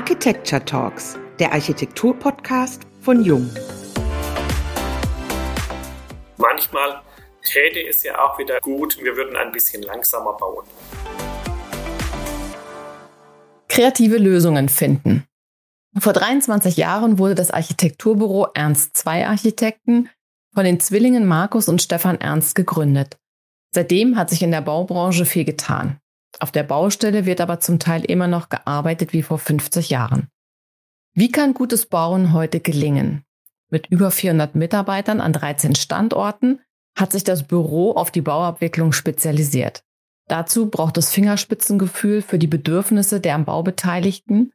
Architecture Talks, der Architektur-Podcast von Jung. Manchmal täte es ja auch wieder gut, wir würden ein bisschen langsamer bauen. Kreative Lösungen finden. Vor 23 Jahren wurde das Architekturbüro Ernst II Architekten von den Zwillingen Markus und Stefan Ernst gegründet. Seitdem hat sich in der Baubranche viel getan. Auf der Baustelle wird aber zum Teil immer noch gearbeitet wie vor 50 Jahren. Wie kann gutes Bauen heute gelingen? Mit über 400 Mitarbeitern an 13 Standorten hat sich das Büro auf die Bauabwicklung spezialisiert. Dazu braucht es Fingerspitzengefühl für die Bedürfnisse der am Bau Beteiligten,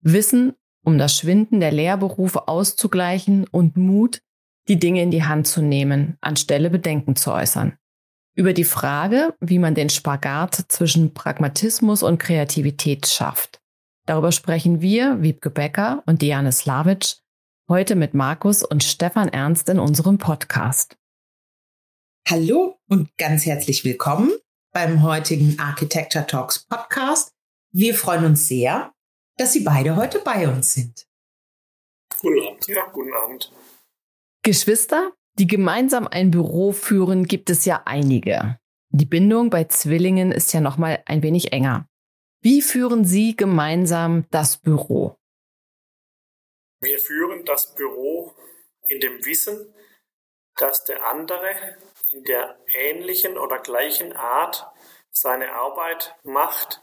Wissen, um das Schwinden der Lehrberufe auszugleichen und Mut, die Dinge in die Hand zu nehmen, anstelle Bedenken zu äußern. Über die Frage, wie man den Spagat zwischen Pragmatismus und Kreativität schafft. Darüber sprechen wir, Wiebke Becker und Diane Slavic, heute mit Markus und Stefan Ernst in unserem Podcast. Hallo und ganz herzlich willkommen beim heutigen Architecture Talks Podcast. Wir freuen uns sehr, dass Sie beide heute bei uns sind. Guten Abend. Ja, guten Abend. Geschwister, die gemeinsam ein Büro führen, gibt es ja einige. Die Bindung bei Zwillingen ist ja noch mal ein wenig enger. Wie führen Sie gemeinsam das Büro? Wir führen das Büro in dem Wissen, dass der andere in der ähnlichen oder gleichen Art seine Arbeit macht,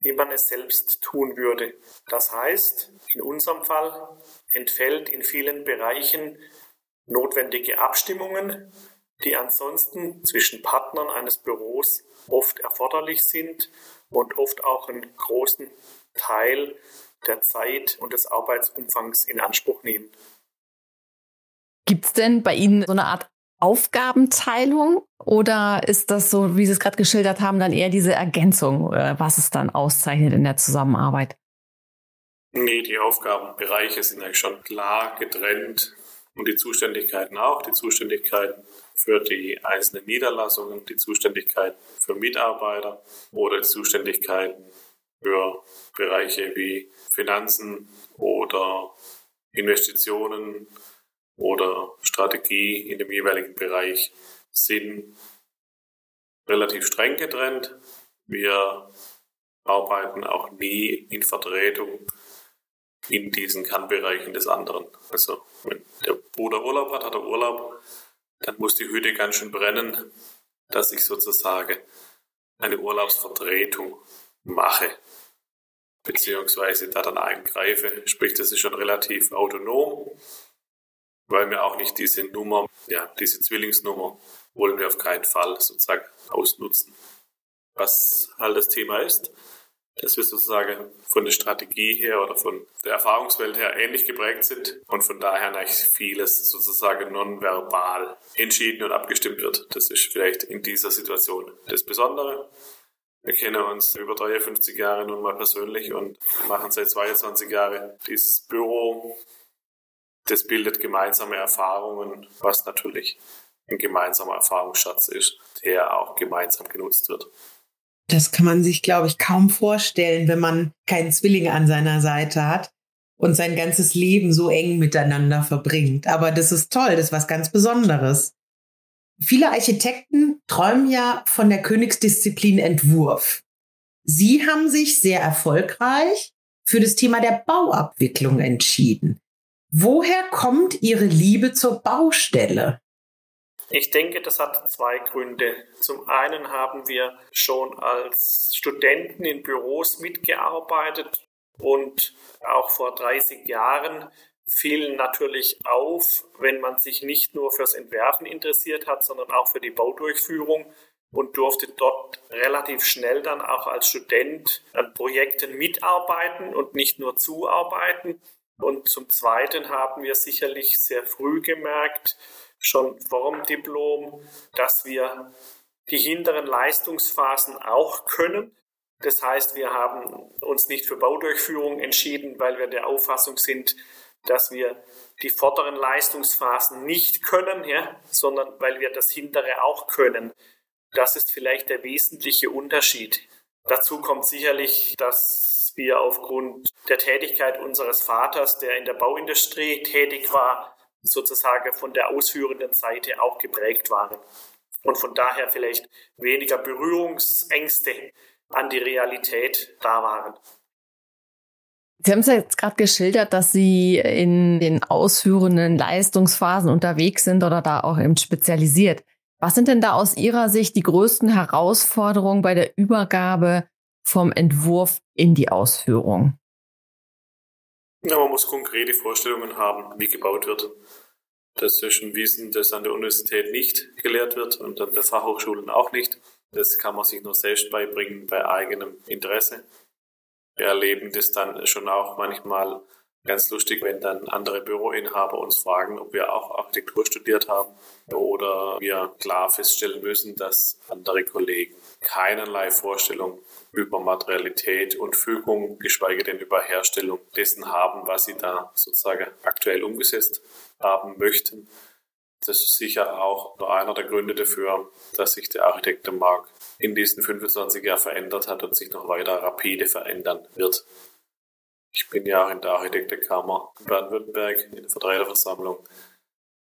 wie man es selbst tun würde. Das heißt, in unserem Fall entfällt in vielen Bereichen notwendige Abstimmungen, die ansonsten zwischen Partnern eines Büros oft erforderlich sind und oft auch einen großen Teil der Zeit und des Arbeitsumfangs in Anspruch nehmen. Gibt es denn bei Ihnen so eine Art Aufgabenteilung oder ist das so, wie Sie es gerade geschildert haben, dann eher diese Ergänzung, äh, was es dann auszeichnet in der Zusammenarbeit? Nee, die Aufgabenbereiche sind eigentlich schon klar getrennt und die Zuständigkeiten auch. Die Zuständigkeiten für die einzelnen Niederlassungen, die Zuständigkeiten für Mitarbeiter oder die Zuständigkeiten für Bereiche wie Finanzen oder Investitionen oder Strategie in dem jeweiligen Bereich sind relativ streng getrennt. Wir arbeiten auch nie in Vertretung in diesen Kernbereichen des anderen. Also wenn der Bruder Urlaub hat, hat er Urlaub, dann muss die Hütte ganz schön brennen, dass ich sozusagen eine Urlaubsvertretung mache, beziehungsweise da dann eingreife. Sprich, das ist schon relativ autonom, weil wir auch nicht diese Nummer, ja, diese Zwillingsnummer wollen wir auf keinen Fall sozusagen ausnutzen. Was halt das Thema ist, dass wir sozusagen von der Strategie her oder von der Erfahrungswelt her ähnlich geprägt sind und von daher eigentlich vieles sozusagen nonverbal entschieden und abgestimmt wird. Das ist vielleicht in dieser Situation das Besondere. Wir kennen uns über 53 Jahre nun mal persönlich und machen seit 22 Jahren dieses Büro. Das bildet gemeinsame Erfahrungen, was natürlich ein gemeinsamer Erfahrungsschatz ist, der auch gemeinsam genutzt wird. Das kann man sich, glaube ich, kaum vorstellen, wenn man keinen Zwilling an seiner Seite hat und sein ganzes Leben so eng miteinander verbringt. Aber das ist toll, das ist was ganz Besonderes. Viele Architekten träumen ja von der Königsdisziplin Entwurf. Sie haben sich sehr erfolgreich für das Thema der Bauabwicklung entschieden. Woher kommt Ihre Liebe zur Baustelle? Ich denke, das hat zwei Gründe. Zum einen haben wir schon als Studenten in Büros mitgearbeitet und auch vor 30 Jahren fiel natürlich auf, wenn man sich nicht nur fürs Entwerfen interessiert hat, sondern auch für die Baudurchführung und durfte dort relativ schnell dann auch als Student an Projekten mitarbeiten und nicht nur zuarbeiten. Und zum Zweiten haben wir sicherlich sehr früh gemerkt, schon vor dem Diplom, dass wir die hinteren Leistungsphasen auch können. Das heißt, wir haben uns nicht für Baudurchführung entschieden, weil wir der Auffassung sind, dass wir die vorderen Leistungsphasen nicht können, ja, sondern weil wir das hintere auch können. Das ist vielleicht der wesentliche Unterschied. Dazu kommt sicherlich, dass wir aufgrund der Tätigkeit unseres Vaters, der in der Bauindustrie tätig war, sozusagen von der ausführenden Seite auch geprägt waren und von daher vielleicht weniger Berührungsängste an die Realität da waren. Sie haben es ja jetzt gerade geschildert, dass Sie in den ausführenden Leistungsphasen unterwegs sind oder da auch eben spezialisiert. Was sind denn da aus Ihrer Sicht die größten Herausforderungen bei der Übergabe vom Entwurf in die Ausführung? Ja, man muss konkrete Vorstellungen haben, wie gebaut wird. Das ist ein Wissen, das an der Universität nicht gelehrt wird und an der Fachhochschulen auch nicht. Das kann man sich nur selbst beibringen bei eigenem Interesse. Wir erleben das dann schon auch manchmal ganz lustig, wenn dann andere Büroinhaber uns fragen, ob wir auch Architektur studiert haben oder wir klar feststellen müssen, dass andere Kollegen keinerlei Vorstellung über Materialität und Fügung, geschweige denn über Herstellung dessen haben, was sie da sozusagen aktuell umgesetzt haben möchten. Das ist sicher auch einer der Gründe dafür, dass sich der Architektenmarkt in diesen 25 Jahren verändert hat und sich noch weiter rapide verändern wird. Ich bin ja auch in der Architektenkammer Baden-Württemberg in der Vertreterversammlung.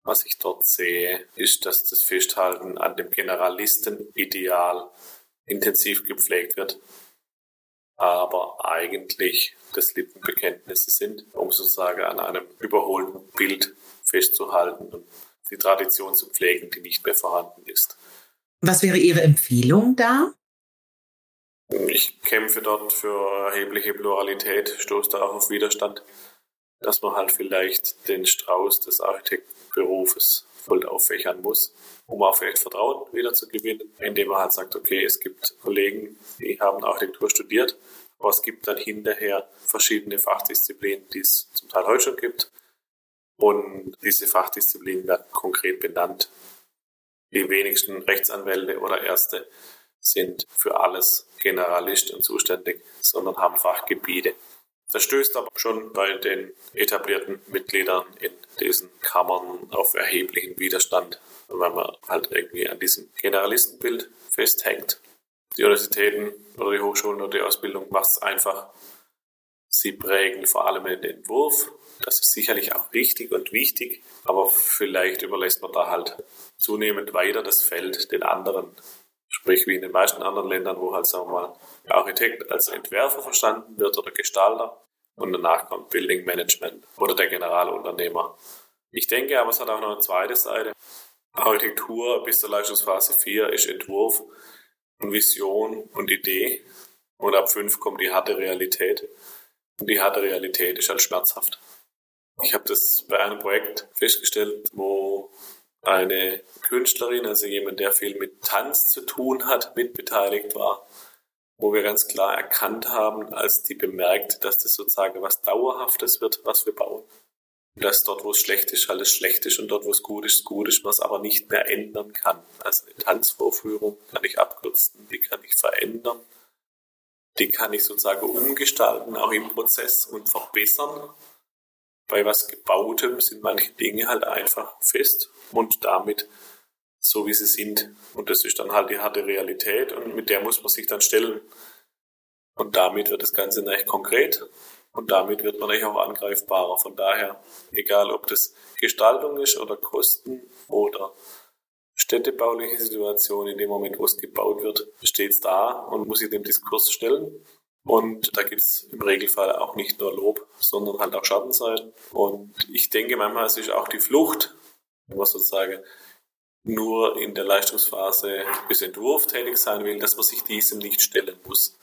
Was ich dort sehe, ist, dass das Festhalten an dem Generalistenideal intensiv gepflegt wird, aber eigentlich das Lippenbekenntnisse sind, um sozusagen an einem überholten Bild festzuhalten und die Tradition zu pflegen, die nicht mehr vorhanden ist. Was wäre Ihre Empfehlung da? Ich kämpfe dort für erhebliche Pluralität, stoße da auch auf Widerstand, dass man halt vielleicht den Strauß des Architektenberufes voll auffächern muss, um auch vielleicht Vertrauen wieder zu gewinnen, indem man halt sagt, okay, es gibt Kollegen, die haben Architektur studiert, aber es gibt dann hinterher verschiedene Fachdisziplinen, die es zum Teil heute schon gibt. Und diese Fachdisziplinen werden konkret benannt. Die wenigsten Rechtsanwälte oder Ärzte sind für alles Generalist und zuständig, sondern haben Fachgebiete. Das stößt aber schon bei den etablierten Mitgliedern in diesen Kammern auf erheblichen Widerstand, weil man halt irgendwie an diesem Generalistenbild festhängt. Die Universitäten oder die Hochschulen oder die Ausbildung macht es einfach. Sie prägen vor allem den Entwurf. Das ist sicherlich auch richtig und wichtig, aber vielleicht überlässt man da halt zunehmend weiter das Feld den anderen Sprich wie in den meisten anderen Ländern, wo halt, sagen wir mal, der Architekt als Entwerfer verstanden wird oder Gestalter und danach kommt Building Management oder der Generalunternehmer. Ich denke aber, es hat auch noch eine zweite Seite. Architektur bis zur Leistungsphase 4 ist Entwurf und Vision und Idee. Und ab 5 kommt die harte Realität. Und die harte Realität ist halt schmerzhaft. Ich habe das bei einem Projekt festgestellt, wo eine Künstlerin, also jemand, der viel mit Tanz zu tun hat, mitbeteiligt war, wo wir ganz klar erkannt haben, als die bemerkt, dass das sozusagen was Dauerhaftes wird, was wir bauen. Dass dort, wo es schlecht ist, alles schlecht ist und dort, wo es gut ist, gut ist, man es aber nicht mehr ändern kann. Also eine Tanzvorführung kann ich abkürzen, die kann ich verändern, die kann ich sozusagen umgestalten, auch im Prozess und verbessern bei was Gebautem sind manche Dinge halt einfach fest und damit so, wie sie sind. Und das ist dann halt die harte Realität und mit der muss man sich dann stellen. Und damit wird das Ganze nicht konkret und damit wird man auch angreifbarer. Von daher, egal ob das Gestaltung ist oder Kosten oder städtebauliche Situation, in dem Moment, wo es gebaut wird, steht es da und muss sich dem Diskurs stellen. Und da gibt es im Regelfall auch nicht nur Lob, sondern halt auch Schattenseiten. Und ich denke, manchmal ist auch die Flucht, wenn man sozusagen nur in der Leistungsphase bis Entwurf tätig sein will, dass man sich diesem nicht stellen muss.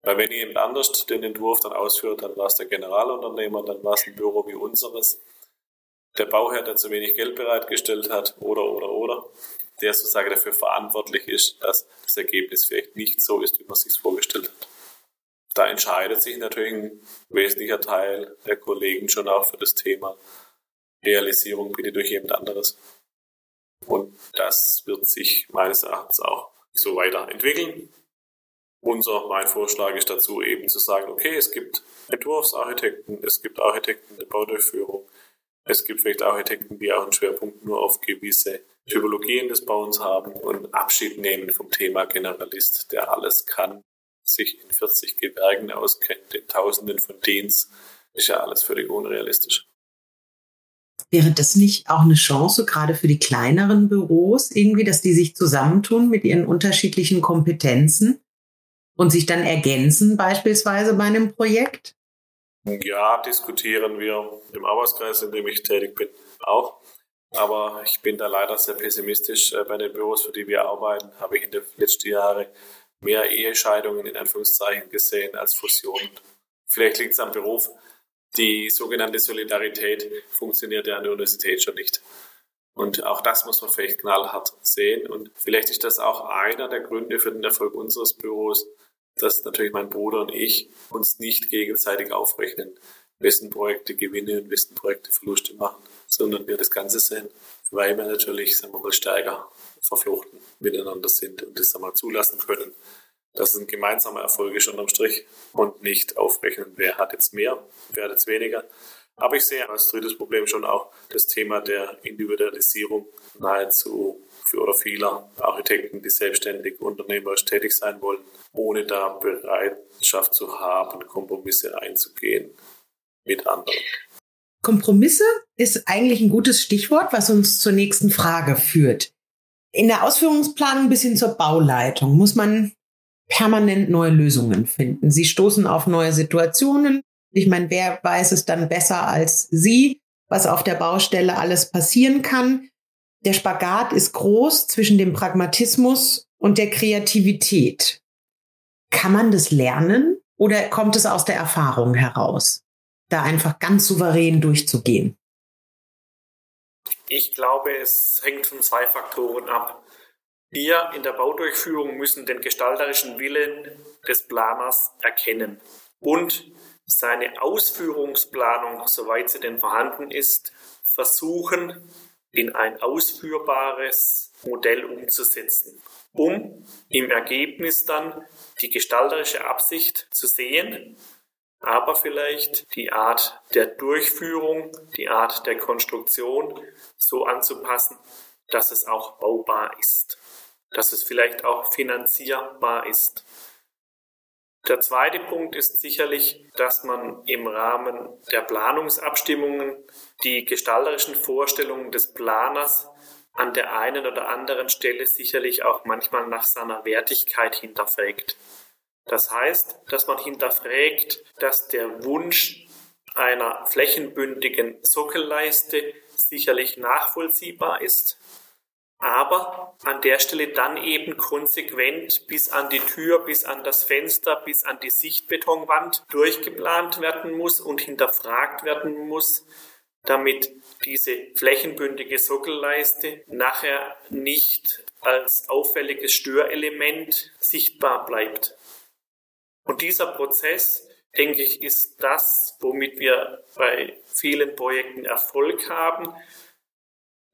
Weil wenn jemand anders den Entwurf dann ausführt, dann war es der Generalunternehmer, dann war es ein Büro wie unseres, der Bauherr, der zu wenig Geld bereitgestellt hat, oder, oder, oder, der sozusagen dafür verantwortlich ist, dass das Ergebnis vielleicht nicht so ist, wie man es sich vorgestellt hat da entscheidet sich natürlich ein wesentlicher Teil der Kollegen schon auch für das Thema Realisierung bitte durch jemand anderes. Und das wird sich meines Erachtens auch so weiterentwickeln. Unser, mein Vorschlag ist dazu eben zu sagen, okay, es gibt Entwurfsarchitekten, es gibt Architekten der Baudurchführung, es gibt vielleicht Architekten, die auch einen Schwerpunkt nur auf gewisse Typologien des Bauens haben und Abschied nehmen vom Thema Generalist, der alles kann sich in 40 Gewerken auskennt, in Tausenden von Dienst, ist ja alles völlig unrealistisch. Wäre das nicht auch eine Chance, gerade für die kleineren Büros, irgendwie, dass die sich zusammentun mit ihren unterschiedlichen Kompetenzen und sich dann ergänzen, beispielsweise bei einem Projekt? Ja, diskutieren wir im Arbeitskreis, in dem ich tätig bin, auch. Aber ich bin da leider sehr pessimistisch. Äh, bei den Büros, für die wir arbeiten, habe ich in den letzten Jahren mehr Ehescheidungen in Anführungszeichen gesehen als Fusionen. Vielleicht liegt es am Beruf. Die sogenannte Solidarität funktioniert ja an der Universität schon nicht. Und auch das muss man vielleicht knallhart sehen. Und vielleicht ist das auch einer der Gründe für den Erfolg unseres Büros, dass natürlich mein Bruder und ich uns nicht gegenseitig aufrechnen, wessen Projekte Gewinne und wessen Projekte Verluste machen, sondern wir das Ganze sehen, weil wir natürlich, sagen wir mal, stärker verflochten miteinander sind und das einmal zulassen können, dass es ein gemeinsamer Erfolg ist unterm Strich. Und nicht aufrechnen, wer hat jetzt mehr, wer hat jetzt weniger. Aber ich sehe als drittes Problem schon auch das Thema der Individualisierung nahezu für oder vieler Architekten, die selbstständig unternehmerisch tätig sein wollen, ohne da Bereitschaft zu haben, Kompromisse einzugehen mit anderen. Kompromisse ist eigentlich ein gutes Stichwort, was uns zur nächsten Frage führt. In der Ausführungsplanung bis hin zur Bauleitung muss man permanent neue Lösungen finden. Sie stoßen auf neue Situationen. Ich meine, wer weiß es dann besser als Sie, was auf der Baustelle alles passieren kann? Der Spagat ist groß zwischen dem Pragmatismus und der Kreativität. Kann man das lernen oder kommt es aus der Erfahrung heraus, da einfach ganz souverän durchzugehen? Ich glaube, es hängt von zwei Faktoren ab. Wir in der Baudurchführung müssen den gestalterischen Willen des Planers erkennen und seine Ausführungsplanung, soweit sie denn vorhanden ist, versuchen in ein ausführbares Modell umzusetzen, um im Ergebnis dann die gestalterische Absicht zu sehen, aber vielleicht die Art der Durchführung, die Art der Konstruktion so anzupassen, dass es auch baubar ist, dass es vielleicht auch finanzierbar ist. Der zweite Punkt ist sicherlich, dass man im Rahmen der Planungsabstimmungen die gestalterischen Vorstellungen des Planers an der einen oder anderen Stelle sicherlich auch manchmal nach seiner Wertigkeit hinterfragt. Das heißt, dass man hinterfragt, dass der Wunsch einer flächenbündigen Sockelleiste sicherlich nachvollziehbar ist, aber an der Stelle dann eben konsequent bis an die Tür, bis an das Fenster, bis an die Sichtbetonwand durchgeplant werden muss und hinterfragt werden muss, damit diese flächenbündige Sockelleiste nachher nicht als auffälliges Störelement sichtbar bleibt. Und dieser Prozess, denke ich, ist das, womit wir bei vielen Projekten Erfolg haben,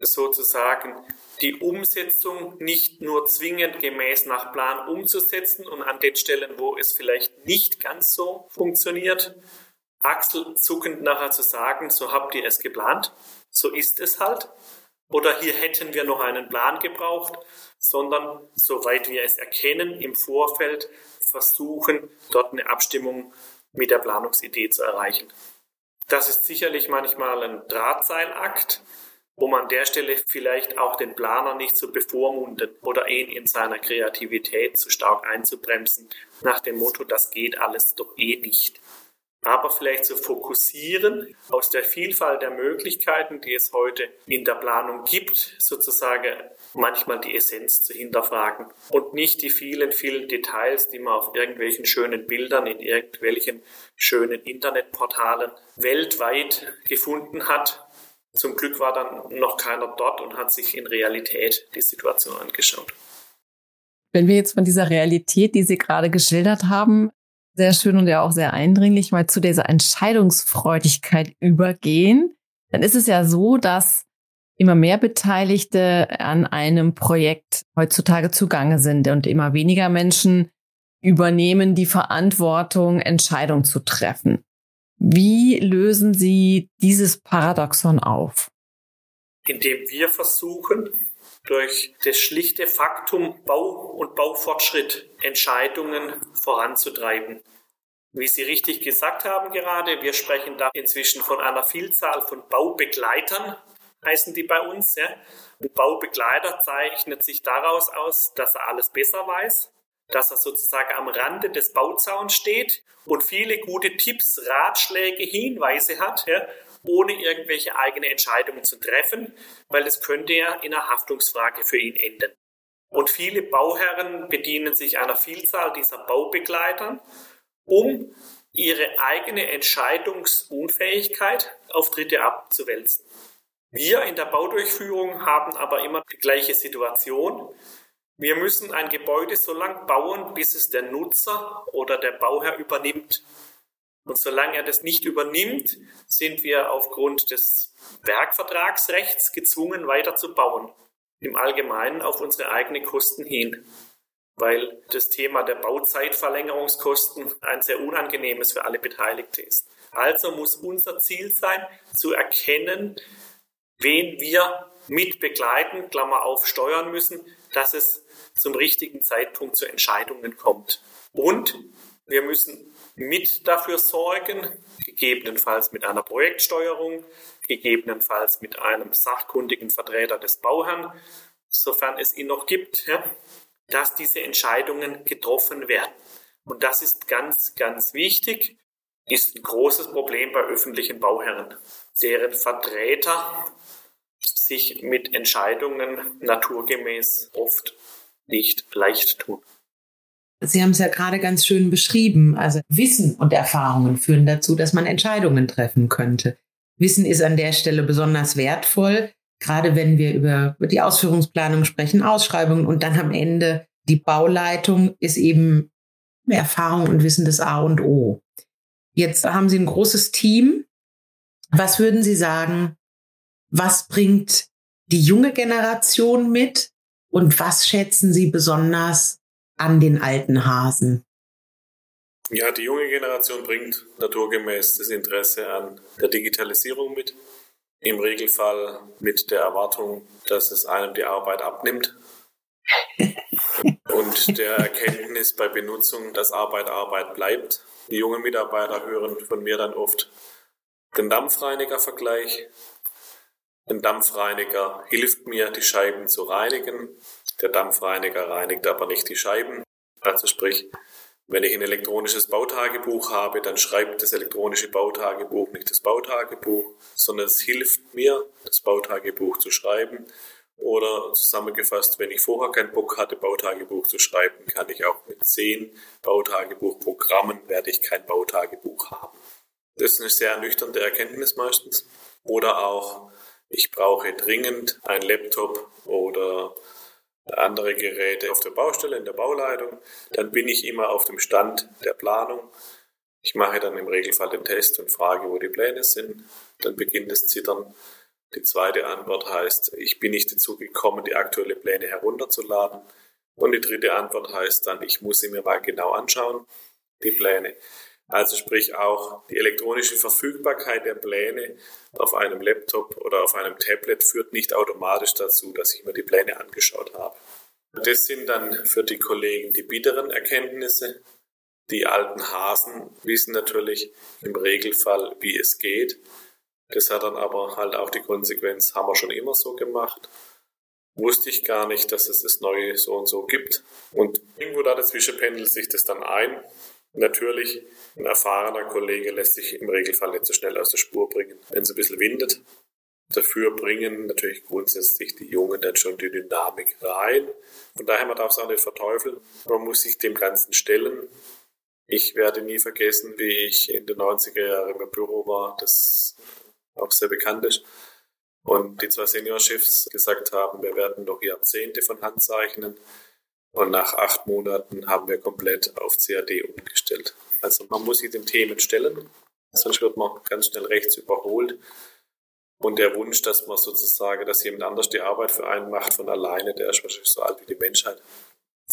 sozusagen die Umsetzung nicht nur zwingend gemäß nach Plan umzusetzen und an den Stellen, wo es vielleicht nicht ganz so funktioniert, achselzuckend nachher zu sagen, so habt ihr es geplant, so ist es halt. Oder hier hätten wir noch einen Plan gebraucht, sondern soweit wir es erkennen, im Vorfeld versuchen, dort eine Abstimmung mit der Planungsidee zu erreichen. Das ist sicherlich manchmal ein Drahtseilakt, man an der Stelle vielleicht auch den Planer nicht so bevormundet oder ihn in seiner Kreativität zu stark einzubremsen, nach dem Motto, das geht alles doch eh nicht. Aber vielleicht zu fokussieren aus der Vielfalt der Möglichkeiten, die es heute in der Planung gibt, sozusagen manchmal die Essenz zu hinterfragen und nicht die vielen, vielen Details, die man auf irgendwelchen schönen Bildern in irgendwelchen schönen Internetportalen weltweit gefunden hat, zum Glück war dann noch keiner dort und hat sich in Realität die Situation angeschaut. Wenn wir jetzt von dieser Realität, die Sie gerade geschildert haben, sehr schön und ja auch sehr eindringlich mal zu dieser Entscheidungsfreudigkeit übergehen, dann ist es ja so, dass immer mehr Beteiligte an einem Projekt heutzutage zugange sind und immer weniger Menschen übernehmen die Verantwortung, Entscheidungen zu treffen. Wie lösen Sie dieses Paradoxon auf? Indem wir versuchen, durch das schlichte Faktum Bau und Baufortschritt Entscheidungen voranzutreiben. Wie Sie richtig gesagt haben gerade, wir sprechen da inzwischen von einer Vielzahl von Baubegleitern, heißen die bei uns. Ja. Ein Baubegleiter zeichnet sich daraus aus, dass er alles besser weiß, dass er sozusagen am Rande des Bauzauns steht und viele gute Tipps, Ratschläge, Hinweise hat, ja, ohne irgendwelche eigene Entscheidungen zu treffen, weil es könnte ja in einer Haftungsfrage für ihn enden. Und viele Bauherren bedienen sich einer Vielzahl dieser Baubegleitern, um ihre eigene Entscheidungsunfähigkeit auf Dritte abzuwälzen. Wir in der Baudurchführung haben aber immer die gleiche Situation. Wir müssen ein Gebäude so lang bauen, bis es der Nutzer oder der Bauherr übernimmt. Und solange er das nicht übernimmt, sind wir aufgrund des Werkvertragsrechts gezwungen, weiter zu bauen. Im Allgemeinen auf unsere eigenen Kosten hin. Weil das Thema der Bauzeitverlängerungskosten ein sehr unangenehmes für alle Beteiligten ist. Also muss unser Ziel sein, zu erkennen, wen wir mit begleiten, Klammer auf, steuern müssen, dass es zum richtigen Zeitpunkt zu Entscheidungen kommt. Und wir müssen mit dafür sorgen, gegebenenfalls mit einer Projektsteuerung, gegebenenfalls mit einem sachkundigen Vertreter des Bauherrn, sofern es ihn noch gibt, ja, dass diese Entscheidungen getroffen werden. Und das ist ganz, ganz wichtig, ist ein großes Problem bei öffentlichen Bauherren, deren Vertreter sich mit Entscheidungen naturgemäß oft nicht leicht tun. Sie haben es ja gerade ganz schön beschrieben. Also Wissen und Erfahrungen führen dazu, dass man Entscheidungen treffen könnte. Wissen ist an der Stelle besonders wertvoll, gerade wenn wir über die Ausführungsplanung sprechen, Ausschreibungen und dann am Ende die Bauleitung ist eben Erfahrung und Wissen des A und O. Jetzt haben Sie ein großes Team. Was würden Sie sagen, was bringt die junge Generation mit und was schätzen Sie besonders an den alten Hasen? Ja, die junge Generation bringt naturgemäß das Interesse an der Digitalisierung mit. Im Regelfall mit der Erwartung, dass es einem die Arbeit abnimmt. und der Erkenntnis bei Benutzung, dass Arbeit Arbeit bleibt. Die jungen Mitarbeiter hören von mir dann oft den Dampfreiniger-Vergleich. Ein Dampfreiniger hilft mir, die Scheiben zu reinigen. Der Dampfreiniger reinigt aber nicht die Scheiben. Also sprich, wenn ich ein elektronisches Bautagebuch habe, dann schreibt das elektronische Bautagebuch nicht das Bautagebuch, sondern es hilft mir, das Bautagebuch zu schreiben. Oder zusammengefasst, wenn ich vorher keinen Bock hatte, Bautagebuch zu schreiben, kann ich auch mit zehn Bautagebuchprogrammen werde ich kein Bautagebuch haben. Das ist eine sehr ernüchternde Erkenntnis meistens. Oder auch, ich brauche dringend ein Laptop oder andere Geräte auf der Baustelle, in der Bauleitung. Dann bin ich immer auf dem Stand der Planung. Ich mache dann im Regelfall den Test und frage, wo die Pläne sind. Dann beginnt das Zittern. Die zweite Antwort heißt, ich bin nicht dazu gekommen, die aktuellen Pläne herunterzuladen. Und die dritte Antwort heißt dann, ich muss sie mir mal genau anschauen, die Pläne. Also sprich auch die elektronische Verfügbarkeit der Pläne auf einem Laptop oder auf einem Tablet führt nicht automatisch dazu, dass ich mir die Pläne angeschaut habe. Das sind dann für die Kollegen die bitteren Erkenntnisse. Die alten Hasen wissen natürlich im Regelfall, wie es geht. Das hat dann aber halt auch die Konsequenz, haben wir schon immer so gemacht. Wusste ich gar nicht, dass es das Neue so und so gibt. Und irgendwo da dazwischen pendelt sich das dann ein. Natürlich, ein erfahrener Kollege lässt sich im Regelfall nicht so schnell aus der Spur bringen, wenn es ein bisschen windet. Dafür bringen natürlich grundsätzlich die Jungen dann schon die Dynamik rein. Von daher, man darf es auch nicht verteufeln. Man muss sich dem Ganzen stellen. Ich werde nie vergessen, wie ich in den 90er Jahren im Büro war, das auch sehr bekannt ist. Und die zwei Seniorchefs gesagt haben, wir werden noch Jahrzehnte von Hand zeichnen. Und nach acht Monaten haben wir komplett auf CAD umgestellt. Also man muss sich den Themen stellen, sonst wird man ganz schnell rechts überholt. Und der Wunsch, dass man sozusagen, dass jemand anders die Arbeit für einen macht von alleine, der ist wahrscheinlich so alt wie die Menschheit.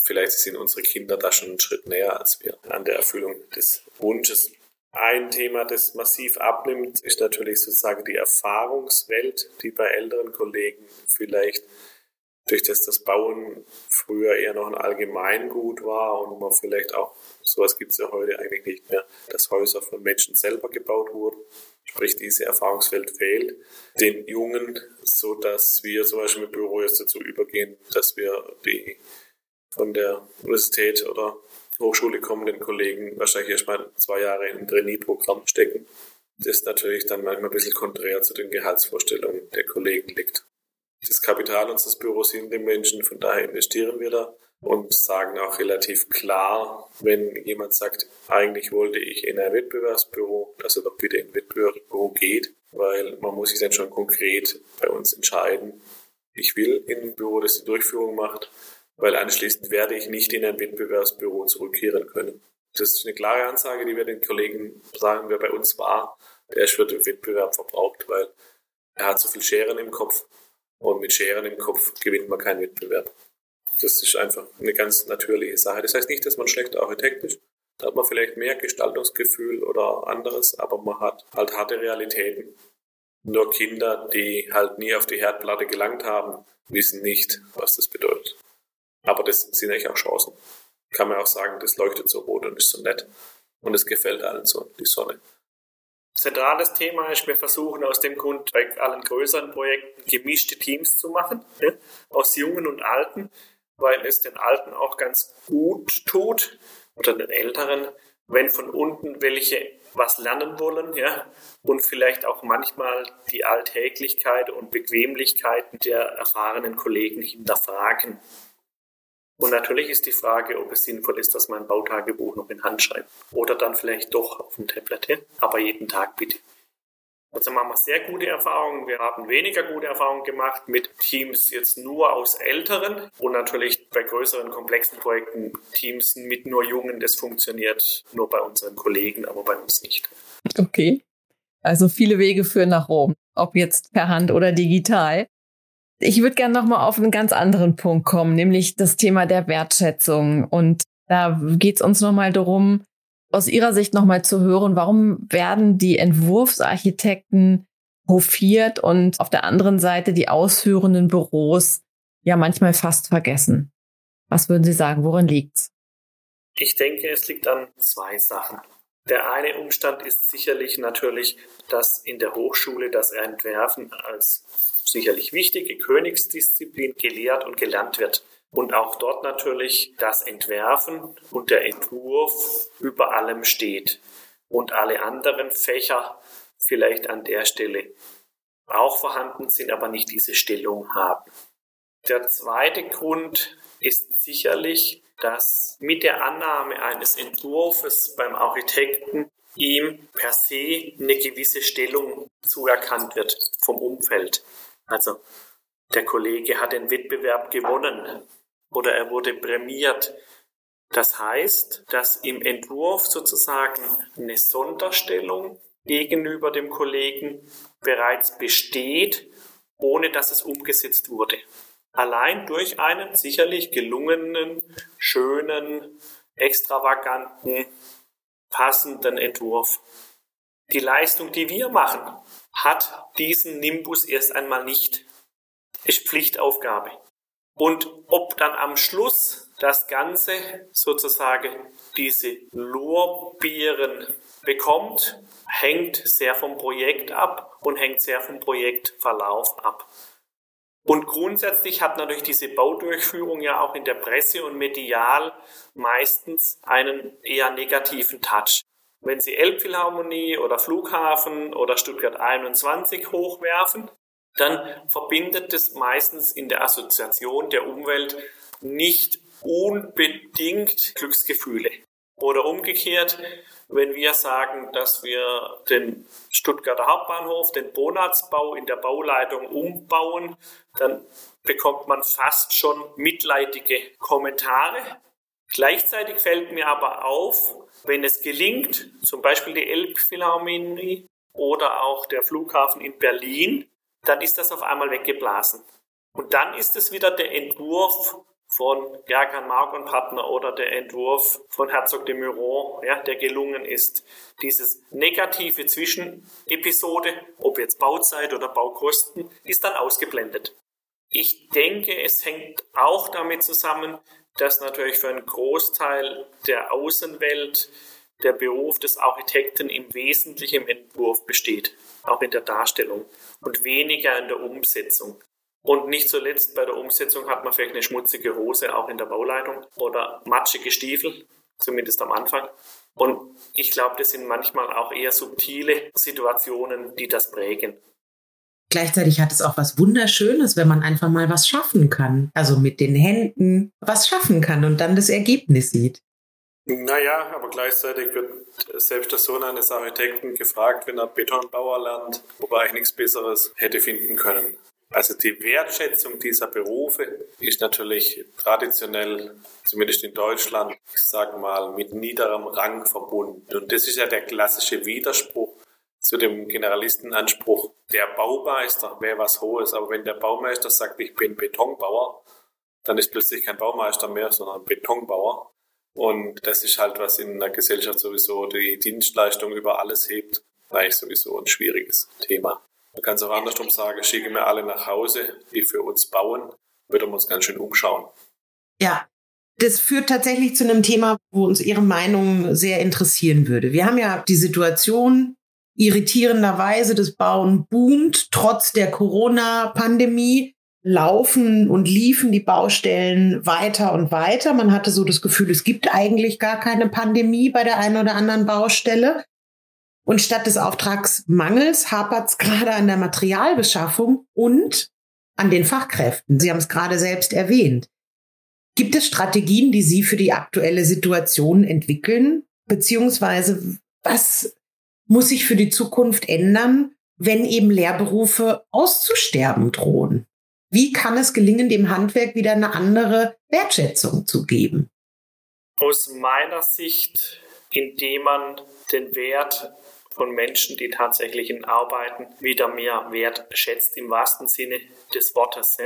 Vielleicht sind unsere Kinder da schon einen Schritt näher als wir an der Erfüllung des Wunsches. Ein Thema, das massiv abnimmt, ist natürlich sozusagen die Erfahrungswelt, die bei älteren Kollegen vielleicht durch das das Bauen früher eher noch ein Allgemeingut war und man vielleicht auch, sowas gibt es ja heute eigentlich nicht mehr, dass Häuser von Menschen selber gebaut wurden. Sprich, diese Erfahrungswelt fehlt den Jungen, so dass wir zum Beispiel mit Büro jetzt dazu übergehen, dass wir die von der Universität oder Hochschule kommenden Kollegen wahrscheinlich erstmal zwei Jahre in ein Trainee-Programm stecken. Das natürlich dann manchmal ein bisschen konträr zu den Gehaltsvorstellungen der Kollegen liegt das Kapital unseres Büros sind die Menschen, von daher investieren wir da und sagen auch relativ klar, wenn jemand sagt, eigentlich wollte ich in ein Wettbewerbsbüro, dass er doch bitte in ein Wettbewerbsbüro geht, weil man muss sich dann schon konkret bei uns entscheiden, ich will in ein Büro, das die Durchführung macht, weil anschließend werde ich nicht in ein Wettbewerbsbüro zurückkehren können. Das ist eine klare Ansage, die wir den Kollegen sagen, wer bei uns war, der ist für den Wettbewerb verbraucht, weil er hat so viel Scheren im Kopf und mit Scheren im Kopf gewinnt man keinen Wettbewerb. Das ist einfach eine ganz natürliche Sache. Das heißt nicht, dass man schlechter Architekt ist. Da hat man vielleicht mehr Gestaltungsgefühl oder anderes, aber man hat halt harte Realitäten. Nur Kinder, die halt nie auf die Herdplatte gelangt haben, wissen nicht, was das bedeutet. Aber das sind eigentlich auch Chancen. Kann man auch sagen, das leuchtet so rot und ist so nett. Und es gefällt allen so, die Sonne zentrales Thema ist, wir versuchen aus dem Grund bei allen größeren Projekten gemischte Teams zu machen, ne? aus Jungen und Alten, weil es den Alten auch ganz gut tut oder den Älteren, wenn von unten welche was lernen wollen, ja, und vielleicht auch manchmal die Alltäglichkeit und Bequemlichkeiten der erfahrenen Kollegen hinterfragen. Und natürlich ist die Frage, ob es sinnvoll ist, dass man ein Bautagebuch noch in Hand schreibt. Oder dann vielleicht doch auf dem Tablet, aber jeden Tag bitte. Also machen wir sehr gute Erfahrungen. Wir haben weniger gute Erfahrungen gemacht mit Teams jetzt nur aus Älteren und natürlich bei größeren, komplexen Projekten Teams mit nur Jungen. Das funktioniert nur bei unseren Kollegen, aber bei uns nicht. Okay. Also viele Wege führen nach Rom, ob jetzt per Hand oder digital. Ich würde gerne nochmal auf einen ganz anderen Punkt kommen, nämlich das Thema der Wertschätzung. Und da geht es uns nochmal darum, aus Ihrer Sicht nochmal zu hören, warum werden die Entwurfsarchitekten hofiert und auf der anderen Seite die ausführenden Büros ja manchmal fast vergessen? Was würden Sie sagen, worin liegt's? Ich denke, es liegt an zwei Sachen. Der eine Umstand ist sicherlich natürlich, dass in der Hochschule das Entwerfen als sicherlich wichtige Königsdisziplin gelehrt und gelernt wird. Und auch dort natürlich das Entwerfen und der Entwurf über allem steht. Und alle anderen Fächer vielleicht an der Stelle auch vorhanden sind, aber nicht diese Stellung haben. Der zweite Grund ist sicherlich, dass mit der Annahme eines Entwurfs beim Architekten ihm per se eine gewisse Stellung zuerkannt wird vom Umfeld. Also der Kollege hat den Wettbewerb gewonnen oder er wurde prämiert. Das heißt, dass im Entwurf sozusagen eine Sonderstellung gegenüber dem Kollegen bereits besteht, ohne dass es umgesetzt wurde. Allein durch einen sicherlich gelungenen, schönen, extravaganten, passenden Entwurf. Die Leistung, die wir machen, hat diesen Nimbus erst einmal nicht. Ist Pflichtaufgabe. Und ob dann am Schluss das Ganze sozusagen diese Lorbeeren bekommt, hängt sehr vom Projekt ab und hängt sehr vom Projektverlauf ab. Und grundsätzlich hat natürlich diese Baudurchführung ja auch in der Presse und medial meistens einen eher negativen Touch. Wenn Sie Elbphilharmonie oder Flughafen oder Stuttgart 21 hochwerfen, dann verbindet es meistens in der Assoziation der Umwelt nicht unbedingt Glücksgefühle. Oder umgekehrt, wenn wir sagen, dass wir den Stuttgarter Hauptbahnhof, den Bonatzbau in der Bauleitung umbauen, dann bekommt man fast schon mitleidige Kommentare. Gleichzeitig fällt mir aber auf, wenn es gelingt, zum Beispiel die Elbphilharmonie oder auch der Flughafen in Berlin, dann ist das auf einmal weggeblasen. Und dann ist es wieder der Entwurf von Gerkan Mark und Partner oder der Entwurf von Herzog de Meuron, ja, der gelungen ist. Dieses negative Zwischenepisode, ob jetzt Bauzeit oder Baukosten, ist dann ausgeblendet. Ich denke, es hängt auch damit zusammen, dass natürlich für einen Großteil der Außenwelt der Beruf des Architekten im Wesentlichen im Entwurf besteht, auch in der Darstellung und weniger in der Umsetzung. Und nicht zuletzt bei der Umsetzung hat man vielleicht eine schmutzige Hose auch in der Bauleitung oder matschige Stiefel, zumindest am Anfang. Und ich glaube, das sind manchmal auch eher subtile Situationen, die das prägen. Gleichzeitig hat es auch was Wunderschönes, wenn man einfach mal was schaffen kann. Also mit den Händen was schaffen kann und dann das Ergebnis sieht. Naja, aber gleichzeitig wird selbst der Sohn eines Architekten gefragt, wenn er Betonbauer lernt, ob er eigentlich nichts Besseres hätte finden können. Also die Wertschätzung dieser Berufe ist natürlich traditionell, zumindest in Deutschland, ich sage mal, mit niederem Rang verbunden. Und das ist ja der klassische Widerspruch zu dem Generalistenanspruch, der Baumeister wäre was Hohes. Aber wenn der Baumeister sagt, ich bin Betonbauer, dann ist plötzlich kein Baumeister mehr, sondern Betonbauer. Und das ist halt, was in der Gesellschaft sowieso die Dienstleistung über alles hebt, eigentlich sowieso ein schwieriges Thema. Man kann es auch andersrum sagen, schicke mir alle nach Hause, die für uns bauen, würden wir uns ganz schön umschauen. Ja, das führt tatsächlich zu einem Thema, wo uns Ihre Meinung sehr interessieren würde. Wir haben ja die Situation, irritierenderweise, das Bauen boomt, trotz der Corona-Pandemie laufen und liefen die Baustellen weiter und weiter. Man hatte so das Gefühl, es gibt eigentlich gar keine Pandemie bei der einen oder anderen Baustelle. Und statt des Auftragsmangels hapert es gerade an der Materialbeschaffung und an den Fachkräften. Sie haben es gerade selbst erwähnt. Gibt es Strategien, die Sie für die aktuelle Situation entwickeln? Beziehungsweise was muss sich für die Zukunft ändern, wenn eben Lehrberufe auszusterben drohen? Wie kann es gelingen, dem Handwerk wieder eine andere Wertschätzung zu geben? Aus meiner Sicht, indem man den Wert von Menschen, die tatsächlich in Arbeiten wieder mehr Wert schätzt im wahrsten Sinne des Wortes.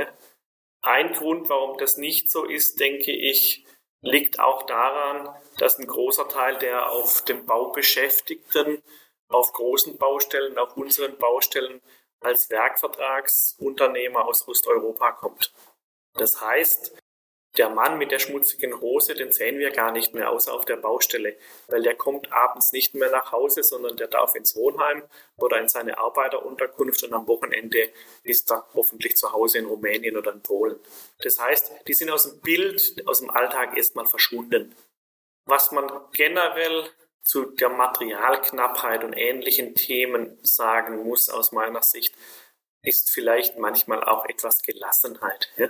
Ein Grund, warum das nicht so ist, denke ich, liegt auch daran, dass ein großer Teil der auf dem Bau Beschäftigten auf großen Baustellen, auf unseren Baustellen als Werkvertragsunternehmer aus Osteuropa kommt. Das heißt, der Mann mit der schmutzigen Hose, den sehen wir gar nicht mehr außer auf der Baustelle, weil der kommt abends nicht mehr nach Hause, sondern der darf ins Wohnheim oder in seine Arbeiterunterkunft und am Wochenende ist er hoffentlich zu Hause in Rumänien oder in Polen. Das heißt, die sind aus dem Bild, aus dem Alltag erstmal verschwunden. Was man generell zu der Materialknappheit und ähnlichen Themen sagen muss aus meiner Sicht, ist vielleicht manchmal auch etwas Gelassenheit. Ja?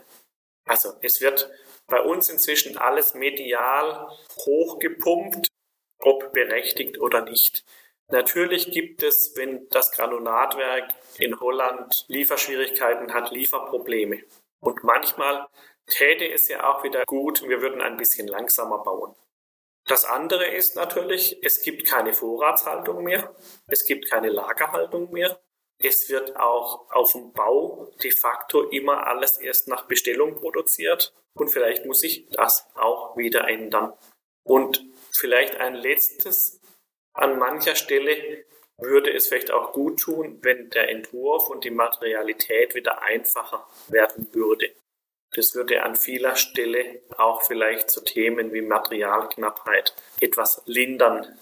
Also es wird bei uns inzwischen alles medial hochgepumpt, ob berechtigt oder nicht. Natürlich gibt es, wenn das Granulatwerk in Holland Lieferschwierigkeiten hat, Lieferprobleme. Und manchmal täte es ja auch wieder gut, wir würden ein bisschen langsamer bauen. Das andere ist natürlich, es gibt keine Vorratshaltung mehr, es gibt keine Lagerhaltung mehr. Es wird auch auf dem Bau de facto immer alles erst nach Bestellung produziert und vielleicht muss sich das auch wieder ändern. Und vielleicht ein letztes, an mancher Stelle würde es vielleicht auch gut tun, wenn der Entwurf und die Materialität wieder einfacher werden würde. Das würde an vieler Stelle auch vielleicht zu Themen wie Materialknappheit etwas lindern.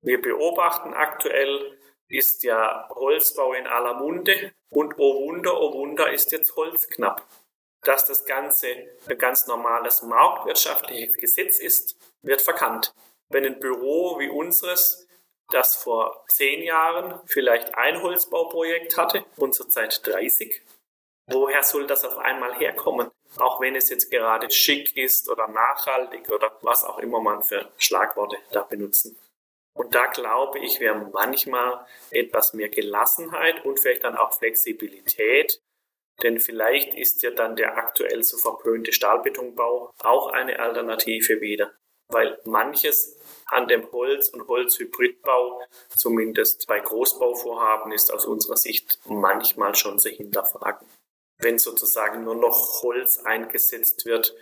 Wir beobachten aktuell, ist ja Holzbau in aller Munde und oh Wunder, oh Wunder ist jetzt Holz knapp. Dass das Ganze ein ganz normales marktwirtschaftliches Gesetz ist, wird verkannt. Wenn ein Büro wie unseres, das vor zehn Jahren vielleicht ein Holzbauprojekt hatte und zurzeit 30, Woher soll das auf einmal herkommen? Auch wenn es jetzt gerade schick ist oder nachhaltig oder was auch immer man für Schlagworte da benutzen. Und da glaube ich, wäre manchmal etwas mehr Gelassenheit und vielleicht dann auch Flexibilität. Denn vielleicht ist ja dann der aktuell so verpönte Stahlbetonbau auch eine Alternative wieder. Weil manches an dem Holz- und Holzhybridbau, zumindest bei Großbauvorhaben, ist aus unserer Sicht manchmal schon zu hinterfragen wenn sozusagen nur noch Holz eingesetzt wird,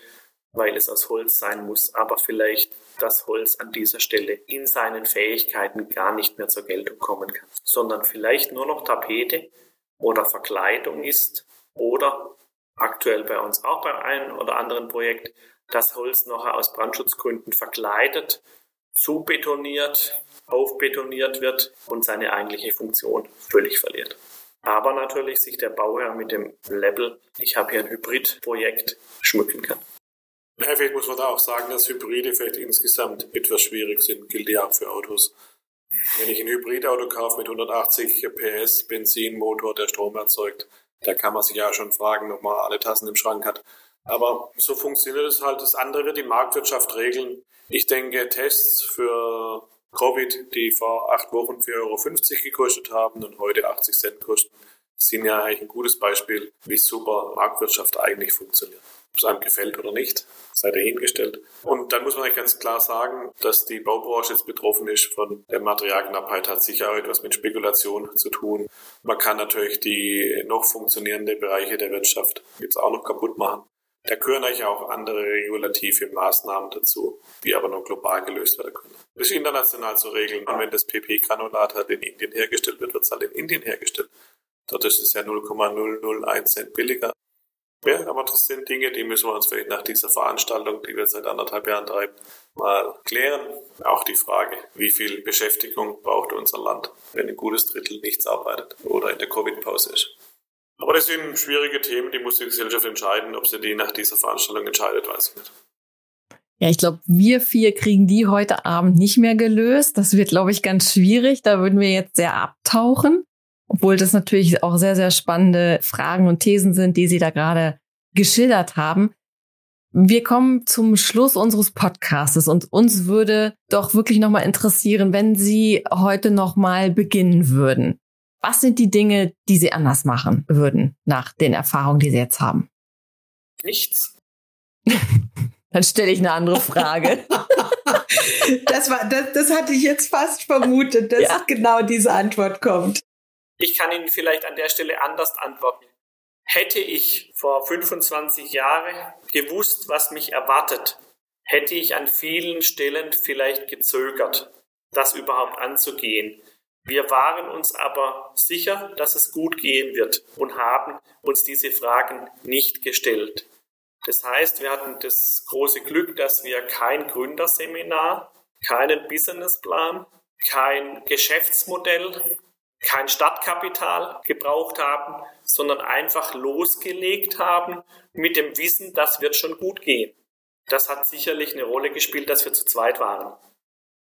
weil es aus Holz sein muss, aber vielleicht das Holz an dieser Stelle in seinen Fähigkeiten gar nicht mehr zur Geltung kommen kann, sondern vielleicht nur noch Tapete oder Verkleidung ist oder aktuell bei uns auch bei einem oder anderen Projekt, das Holz noch aus Brandschutzgründen verkleidet, zubetoniert, aufbetoniert wird und seine eigentliche Funktion völlig verliert. Aber natürlich sich der Bauherr mit dem Label, ich habe hier ein Hybridprojekt, schmücken kann. Ja, vielleicht muss man da auch sagen, dass Hybride vielleicht insgesamt etwas schwierig sind, gilt ja auch für Autos. Wenn ich ein Hybridauto kaufe mit 180 PS Benzinmotor, der Strom erzeugt, da kann man sich ja schon fragen, ob man alle Tassen im Schrank hat. Aber so funktioniert es halt. Das andere wird die Marktwirtschaft regeln. Ich denke, Tests für Covid, die vor acht Wochen 4,50 Euro gekostet haben und heute 80 Cent kosten, sind ja eigentlich ein gutes Beispiel, wie super Marktwirtschaft eigentlich funktioniert. Ob es einem gefällt oder nicht, sei dahingestellt. Und dann muss man eigentlich ganz klar sagen, dass die Baubranche jetzt betroffen ist von der Materialknappheit, hat sicher auch etwas mit Spekulation zu tun. Man kann natürlich die noch funktionierenden Bereiche der Wirtschaft jetzt auch noch kaputt machen. Da gehören eigentlich auch andere regulative Maßnahmen dazu, die aber nur global gelöst werden können. Das ist international zu regeln. Und wenn das PP-Granulat halt in Indien hergestellt wird, wird es halt in Indien hergestellt. Dort ist es ja 0,001 Cent billiger. Ja, aber das sind Dinge, die müssen wir uns vielleicht nach dieser Veranstaltung, die wir seit anderthalb Jahren treiben, mal klären. Auch die Frage, wie viel Beschäftigung braucht unser Land, wenn ein gutes Drittel nichts arbeitet oder in der Covid-Pause ist. Aber das sind schwierige Themen, die muss die Gesellschaft entscheiden. Ob sie die nach dieser Veranstaltung entscheidet, weiß ich nicht. Ja, ich glaube, wir vier kriegen die heute Abend nicht mehr gelöst. Das wird, glaube ich, ganz schwierig. Da würden wir jetzt sehr abtauchen. Obwohl das natürlich auch sehr, sehr spannende Fragen und Thesen sind, die Sie da gerade geschildert haben. Wir kommen zum Schluss unseres Podcastes und uns würde doch wirklich nochmal interessieren, wenn Sie heute nochmal beginnen würden. Was sind die Dinge, die Sie anders machen würden nach den Erfahrungen, die Sie jetzt haben? Nichts. Dann stelle ich eine andere Frage. das, war, das, das hatte ich jetzt fast vermutet, dass ja. genau diese Antwort kommt. Ich kann Ihnen vielleicht an der Stelle anders antworten. Hätte ich vor 25 Jahren gewusst, was mich erwartet, hätte ich an vielen Stellen vielleicht gezögert, das überhaupt anzugehen. Wir waren uns aber sicher, dass es gut gehen wird und haben uns diese Fragen nicht gestellt. Das heißt, wir hatten das große Glück, dass wir kein Gründerseminar, keinen Businessplan, kein Geschäftsmodell, kein Stadtkapital gebraucht haben, sondern einfach losgelegt haben mit dem Wissen, das wird schon gut gehen. Das hat sicherlich eine Rolle gespielt, dass wir zu zweit waren.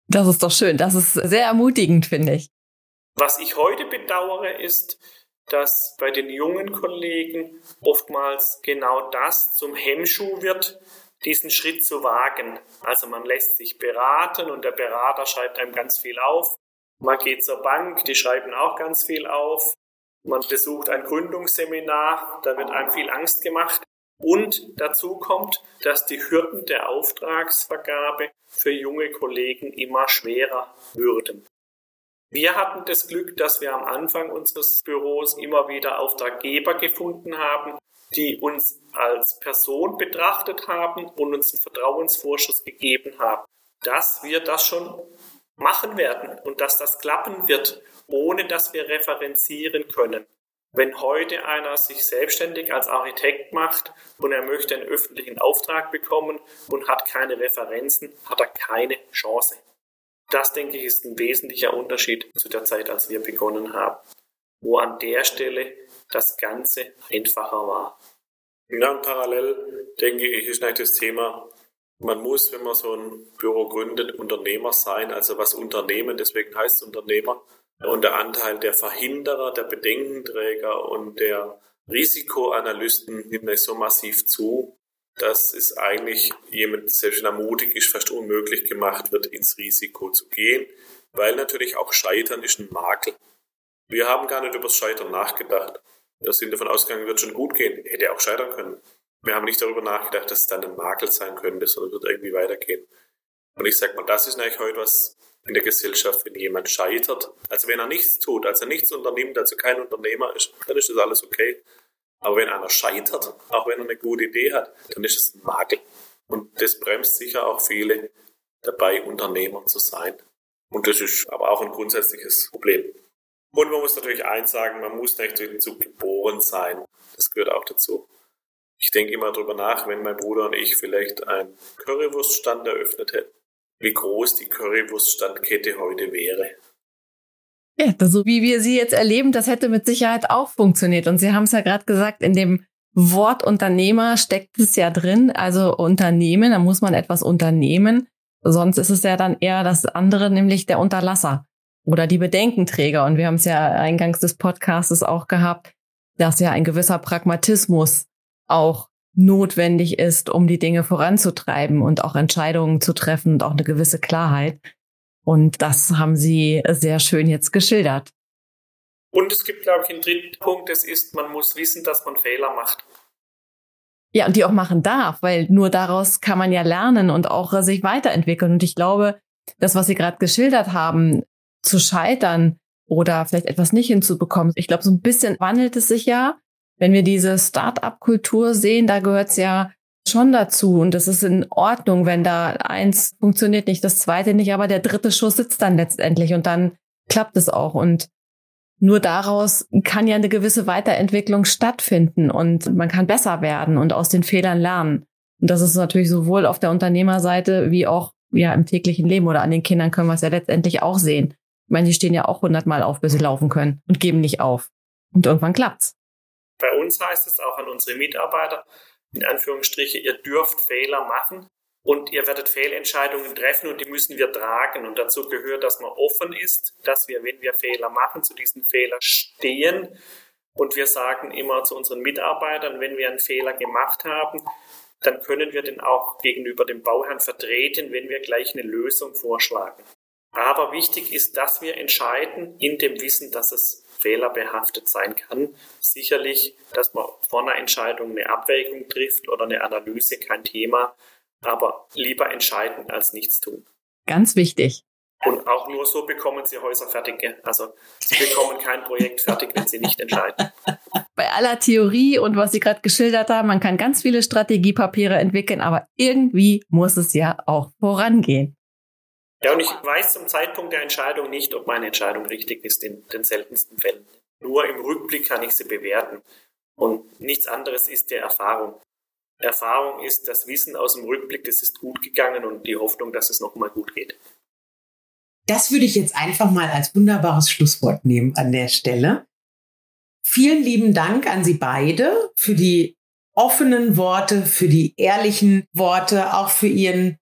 Das ist doch schön. Das ist sehr ermutigend, finde ich. Was ich heute bedauere, ist, dass bei den jungen Kollegen oftmals genau das zum Hemmschuh wird, diesen Schritt zu wagen. Also man lässt sich beraten und der Berater schreibt einem ganz viel auf. Man geht zur Bank, die schreiben auch ganz viel auf. Man besucht ein Gründungsseminar, da wird einem viel Angst gemacht. Und dazu kommt, dass die Hürden der Auftragsvergabe für junge Kollegen immer schwerer würden. Wir hatten das Glück, dass wir am Anfang unseres Büros immer wieder Auftraggeber gefunden haben, die uns als Person betrachtet haben und uns einen Vertrauensvorschuss gegeben haben, dass wir das schon machen werden und dass das klappen wird, ohne dass wir referenzieren können. Wenn heute einer sich selbstständig als Architekt macht und er möchte einen öffentlichen Auftrag bekommen und hat keine Referenzen, hat er keine Chance. Das, denke ich, ist ein wesentlicher Unterschied zu der Zeit, als wir begonnen haben, wo an der Stelle das Ganze einfacher war. Ja, und parallel, denke ich, ist eigentlich das Thema, man muss, wenn man so ein Büro gründet, Unternehmer sein, also was Unternehmen, deswegen heißt es Unternehmer. Und der Anteil der Verhinderer, der Bedenkenträger und der Risikoanalysten nimmt so massiv zu, dass es eigentlich jemand, der schon ermutigt ist, fast unmöglich gemacht wird, ins Risiko zu gehen, weil natürlich auch Scheitern ist ein Makel. Wir haben gar nicht über das Scheitern nachgedacht. Wir sind davon ausgegangen, wird schon gut gehen. Hätte auch scheitern können. Wir haben nicht darüber nachgedacht, dass es dann ein Makel sein könnte, sondern wird irgendwie weitergehen. Und ich sag mal, das ist eigentlich heute was in der Gesellschaft, wenn jemand scheitert. Also wenn er nichts tut, also nichts unternimmt, also kein Unternehmer ist, dann ist das alles okay. Aber wenn einer scheitert, auch wenn er eine gute Idee hat, dann ist es ein Makel. Und das bremst sicher auch viele dabei, Unternehmer zu sein. Und das ist aber auch ein grundsätzliches Problem. Und man muss natürlich eins sagen, man muss nicht dazu geboren sein. Das gehört auch dazu. Ich denke immer darüber nach, wenn mein Bruder und ich vielleicht einen Currywurststand eröffnet hätten, wie groß die Currywurststandkette heute wäre. Ja, so wie wir sie jetzt erleben, das hätte mit Sicherheit auch funktioniert. Und Sie haben es ja gerade gesagt, in dem Wort Unternehmer steckt es ja drin, also Unternehmen, da muss man etwas unternehmen. Sonst ist es ja dann eher das andere, nämlich der Unterlasser oder die Bedenkenträger. Und wir haben es ja eingangs des Podcasts auch gehabt, dass ja ein gewisser Pragmatismus auch notwendig ist, um die Dinge voranzutreiben und auch Entscheidungen zu treffen und auch eine gewisse Klarheit. Und das haben Sie sehr schön jetzt geschildert. Und es gibt, glaube ich, einen dritten Punkt, das ist, man muss wissen, dass man Fehler macht. Ja, und die auch machen darf, weil nur daraus kann man ja lernen und auch sich weiterentwickeln. Und ich glaube, das, was Sie gerade geschildert haben, zu scheitern oder vielleicht etwas nicht hinzubekommen, ich glaube, so ein bisschen wandelt es sich ja. Wenn wir diese Start-up-Kultur sehen, da gehört es ja schon dazu und es ist in Ordnung, wenn da eins funktioniert nicht, das zweite nicht, aber der dritte Schuss sitzt dann letztendlich und dann klappt es auch und nur daraus kann ja eine gewisse Weiterentwicklung stattfinden und man kann besser werden und aus den Fehlern lernen. Und das ist natürlich sowohl auf der Unternehmerseite wie auch ja im täglichen Leben oder an den Kindern können wir es ja letztendlich auch sehen. Ich meine, die stehen ja auch hundertmal auf, bis sie laufen können und geben nicht auf. Und irgendwann klappt's. Bei uns heißt es auch an unsere Mitarbeiter, in Anführungsstriche, ihr dürft Fehler machen und ihr werdet Fehlentscheidungen treffen und die müssen wir tragen. Und dazu gehört, dass man offen ist, dass wir, wenn wir Fehler machen, zu diesen Fehlern stehen. Und wir sagen immer zu unseren Mitarbeitern, wenn wir einen Fehler gemacht haben, dann können wir den auch gegenüber dem Bauherrn vertreten, wenn wir gleich eine Lösung vorschlagen. Aber wichtig ist, dass wir entscheiden in dem Wissen, dass es fehlerbehaftet sein kann. Sicherlich, dass man vor einer Entscheidung eine Abwägung trifft oder eine Analyse, kein Thema aber lieber entscheiden als nichts tun. Ganz wichtig. Und auch nur so bekommen Sie Häuser fertig. Also Sie bekommen kein Projekt fertig, wenn Sie nicht entscheiden. Bei aller Theorie und was Sie gerade geschildert haben, man kann ganz viele Strategiepapiere entwickeln, aber irgendwie muss es ja auch vorangehen. Ja, und ich weiß zum Zeitpunkt der Entscheidung nicht, ob meine Entscheidung richtig ist, in den seltensten Fällen. Nur im Rückblick kann ich sie bewerten. Und nichts anderes ist die Erfahrung. Erfahrung ist das Wissen aus dem Rückblick, es ist gut gegangen und die Hoffnung, dass es nochmal gut geht. Das würde ich jetzt einfach mal als wunderbares Schlusswort nehmen an der Stelle. Vielen lieben Dank an Sie beide für die offenen Worte, für die ehrlichen Worte, auch für Ihren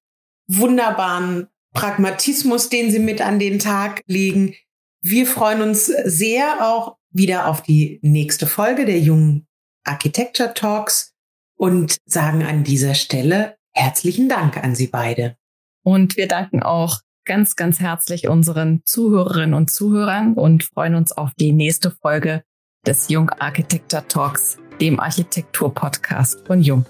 wunderbaren Pragmatismus, den Sie mit an den Tag legen. Wir freuen uns sehr auch wieder auf die nächste Folge der jungen Architecture Talks und sagen an dieser Stelle herzlichen Dank an Sie beide. Und wir danken auch ganz, ganz herzlich unseren Zuhörerinnen und Zuhörern und freuen uns auf die nächste Folge des Jung Architecture Talks, dem Architektur-Podcast von Jung.